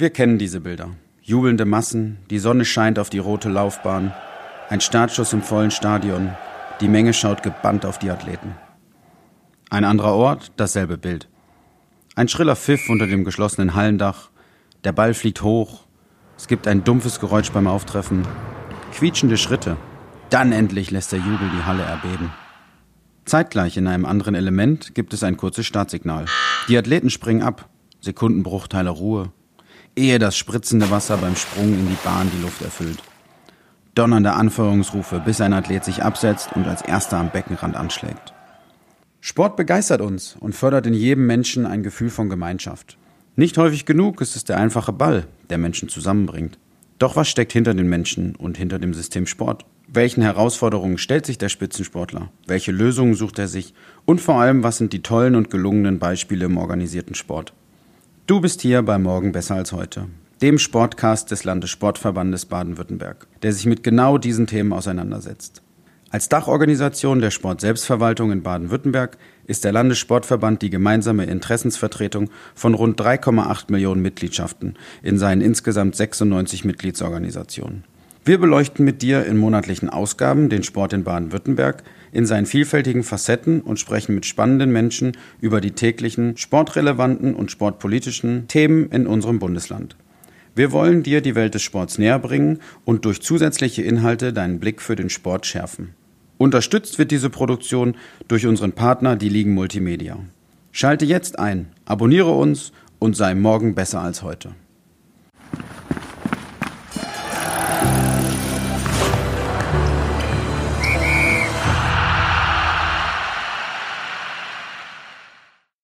Wir kennen diese Bilder. Jubelnde Massen, die Sonne scheint auf die rote Laufbahn, ein Startschuss im vollen Stadion, die Menge schaut gebannt auf die Athleten. Ein anderer Ort, dasselbe Bild. Ein schriller Pfiff unter dem geschlossenen Hallendach, der Ball fliegt hoch, es gibt ein dumpfes Geräusch beim Auftreffen, quietschende Schritte. Dann endlich lässt der Jubel die Halle erbeben. Zeitgleich in einem anderen Element gibt es ein kurzes Startsignal. Die Athleten springen ab, Sekundenbruchteile Ruhe, ehe das spritzende Wasser beim Sprung in die Bahn die Luft erfüllt. Donnernde Anfeuerungsrufe, bis ein Athlet sich absetzt und als erster am Beckenrand anschlägt. Sport begeistert uns und fördert in jedem Menschen ein Gefühl von Gemeinschaft. Nicht häufig genug ist es der einfache Ball, der Menschen zusammenbringt. Doch was steckt hinter den Menschen und hinter dem System Sport? Welchen Herausforderungen stellt sich der Spitzensportler? Welche Lösungen sucht er sich? Und vor allem, was sind die tollen und gelungenen Beispiele im organisierten Sport? Du bist hier bei Morgen besser als heute, dem Sportcast des Landessportverbandes Baden-Württemberg, der sich mit genau diesen Themen auseinandersetzt. Als Dachorganisation der Sportselbstverwaltung in Baden-Württemberg ist der Landessportverband die gemeinsame Interessensvertretung von rund 3,8 Millionen Mitgliedschaften in seinen insgesamt 96 Mitgliedsorganisationen. Wir beleuchten mit dir in monatlichen Ausgaben den Sport in Baden-Württemberg in seinen vielfältigen Facetten und sprechen mit spannenden Menschen über die täglichen sportrelevanten und sportpolitischen Themen in unserem Bundesland. Wir wollen dir die Welt des Sports näher bringen und durch zusätzliche Inhalte deinen Blick für den Sport schärfen. Unterstützt wird diese Produktion durch unseren Partner, die Ligen Multimedia. Schalte jetzt ein, abonniere uns und sei morgen besser als heute.